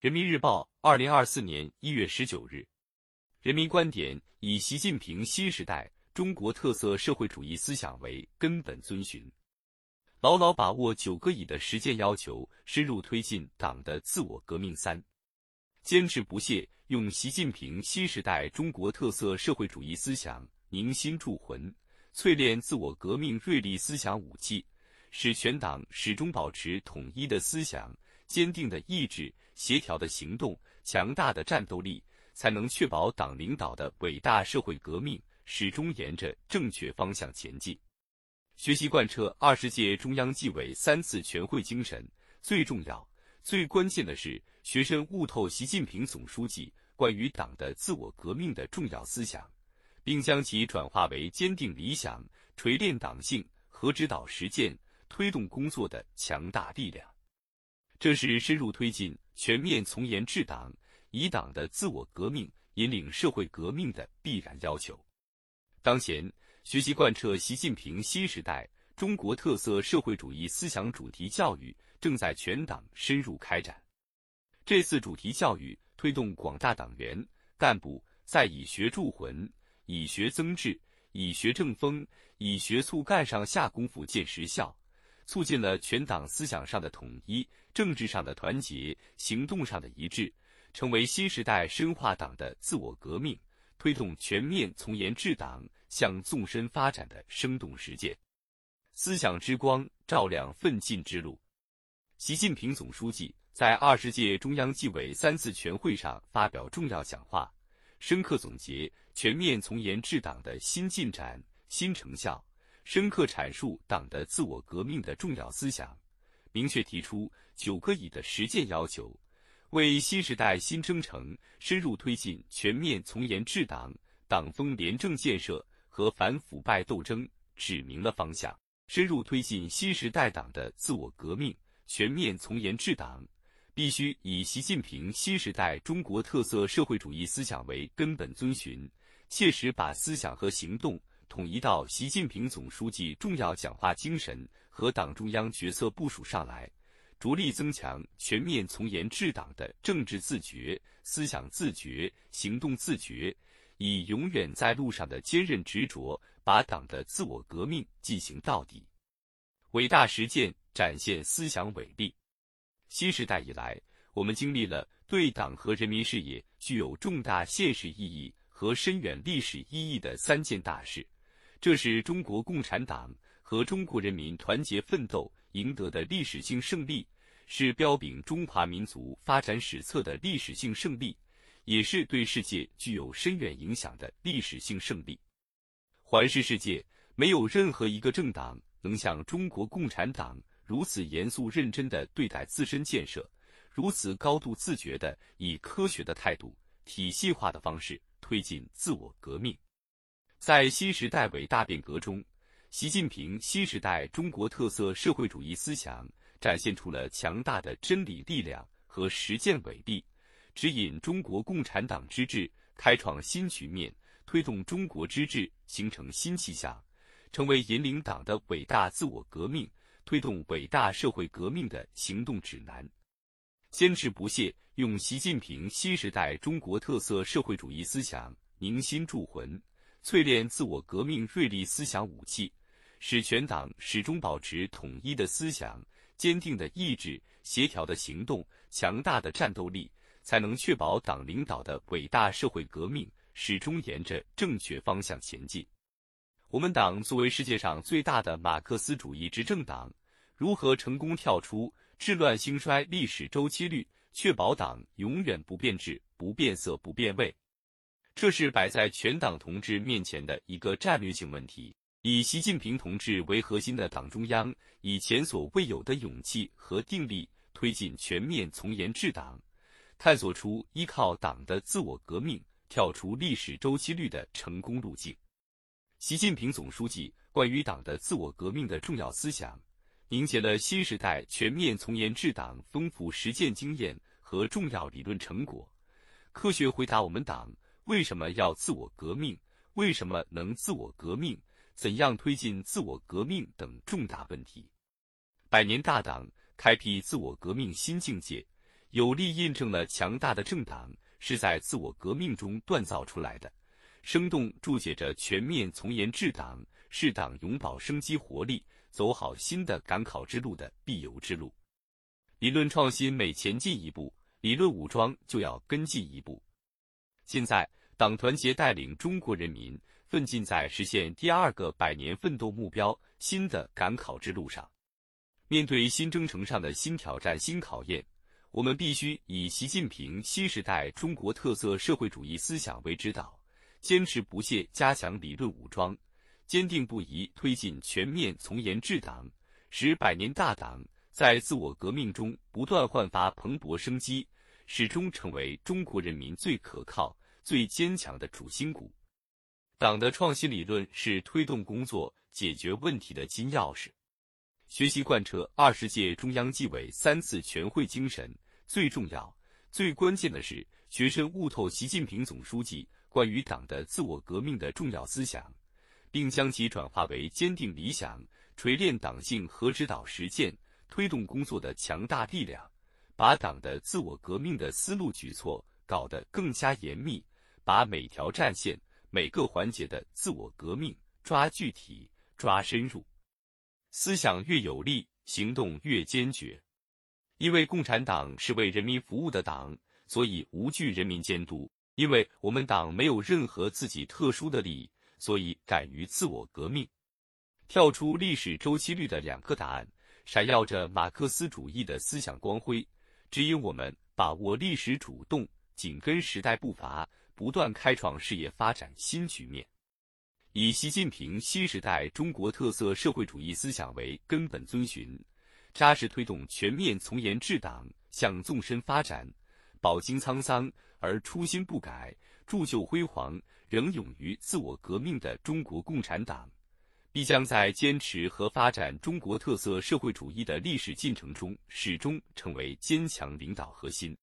人民日报，二零二四年一月十九日，人民观点以习近平新时代中国特色社会主义思想为根本遵循，牢牢把握九个以的实践要求，深入推进党的自我革命三，坚持不懈用习近平新时代中国特色社会主义思想凝心铸魂，淬炼自我革命锐利思想武器，使全党始终保持统一的思想。坚定的意志、协调的行动、强大的战斗力，才能确保党领导的伟大社会革命始终沿着正确方向前进。学习贯彻二十届中央纪委三次全会精神，最重要、最关键的是，学生悟透习近平总书记关于党的自我革命的重要思想，并将其转化为坚定理想、锤炼党性和指导实践、推动工作的强大力量。这是深入推进全面从严治党，以党的自我革命引领社会革命的必然要求。当前，学习贯彻习近平新时代中国特色社会主义思想主题教育正在全党深入开展。这次主题教育推动广大党员干部在以学铸魂、以学增智、以学正风、以学促干上下功夫见实效。促进了全党思想上的统一、政治上的团结、行动上的一致，成为新时代深化党的自我革命、推动全面从严治党向纵深发展的生动实践。思想之光照亮奋进之路。习近平总书记在二十届中央纪委三次全会上发表重要讲话，深刻总结全面从严治党的新进展、新成效。深刻阐述党的自我革命的重要思想，明确提出九个以的实践要求，为新时代新征程深入推进全面从严治党、党风廉政建设和反腐败斗争指明了方向。深入推进新时代党的自我革命、全面从严治党，必须以习近平新时代中国特色社会主义思想为根本遵循，切实把思想和行动。统一到习近平总书记重要讲话精神和党中央决策部署上来，着力增强全面从严治党的政治自觉、思想自觉、行动自觉，以永远在路上的坚韧执着，把党的自我革命进行到底。伟大实践展现思想伟力。新时代以来，我们经历了对党和人民事业具有重大现实意义和深远历史意义的三件大事。这是中国共产党和中国人民团结奋斗赢得的历史性胜利，是标炳中华民族发展史册的历史性胜利，也是对世界具有深远影响的历史性胜利。环视世界，没有任何一个政党能像中国共产党如此严肃认真地对待自身建设，如此高度自觉地以科学的态度、体系化的方式推进自我革命。在新时代伟大变革中，习近平新时代中国特色社会主义思想展现出了强大的真理力量和实践伟力，指引中国共产党之治开创新局面，推动中国之治形成新气象，成为引领党的伟大自我革命、推动伟大社会革命的行动指南。坚持不懈用习近平新时代中国特色社会主义思想凝心铸魂。淬炼自我革命锐利思想武器，使全党始终保持统一的思想、坚定的意志、协调的行动、强大的战斗力，才能确保党领导的伟大社会革命始终沿着正确方向前进。我们党作为世界上最大的马克思主义执政党，如何成功跳出治乱兴衰历史周期率，确保党永远不变质、不变色、不变味？这是摆在全党同志面前的一个战略性问题。以习近平同志为核心的党中央，以前所未有的勇气和定力，推进全面从严治党，探索出依靠党的自我革命跳出历史周期率的成功路径。习近平总书记关于党的自我革命的重要思想，凝结了新时代全面从严治党丰富实践经验和重要理论成果，科学回答我们党。为什么要自我革命？为什么能自我革命？怎样推进自我革命等重大问题？百年大党开辟自我革命新境界，有力印证了强大的政党是在自我革命中锻造出来的，生动注解着全面从严治党是党永葆生机活力、走好新的赶考之路的必由之路。理论创新每前进一步，理论武装就要跟进一步。现在，党团结带领中国人民奋进在实现第二个百年奋斗目标新的赶考之路上。面对新征程上的新挑战、新考验。我们必须以习近平新时代中国特色社会主义思想为指导，坚持不懈加强理论武装，坚定不移推进全面从严治党，使百年大党在自我革命中不断焕发蓬勃生机，始终成为中国人民最可靠、最坚强的主心骨。党的创新理论是推动工作、解决问题的金钥匙。学习贯彻二十届中央纪委三次全会精神，最重要、最关键的是学生悟透习近平总书记关于党的自我革命的重要思想，并将其转化为坚定理想、锤炼党性和指导实践、推动工作的强大力量，把党的自我革命的思路举措搞得更加严密，把每条战线、每个环节的自我革命抓具体、抓深入。思想越有力，行动越坚决。因为共产党是为人民服务的党，所以无惧人民监督。因为我们党没有任何自己特殊的利益，所以敢于自我革命。跳出历史周期率的两个答案，闪耀着马克思主义的思想光辉，指引我们把握历史主动，紧跟时代步伐，不断开创事业发展新局面。以习近平新时代中国特色社会主义思想为根本遵循，扎实推动全面从严治党向纵深发展，饱经沧桑而初心不改，铸就辉煌仍勇于自我革命的中国共产党，必将在坚持和发展中国特色社会主义的历史进程中，始终成为坚强领导核心。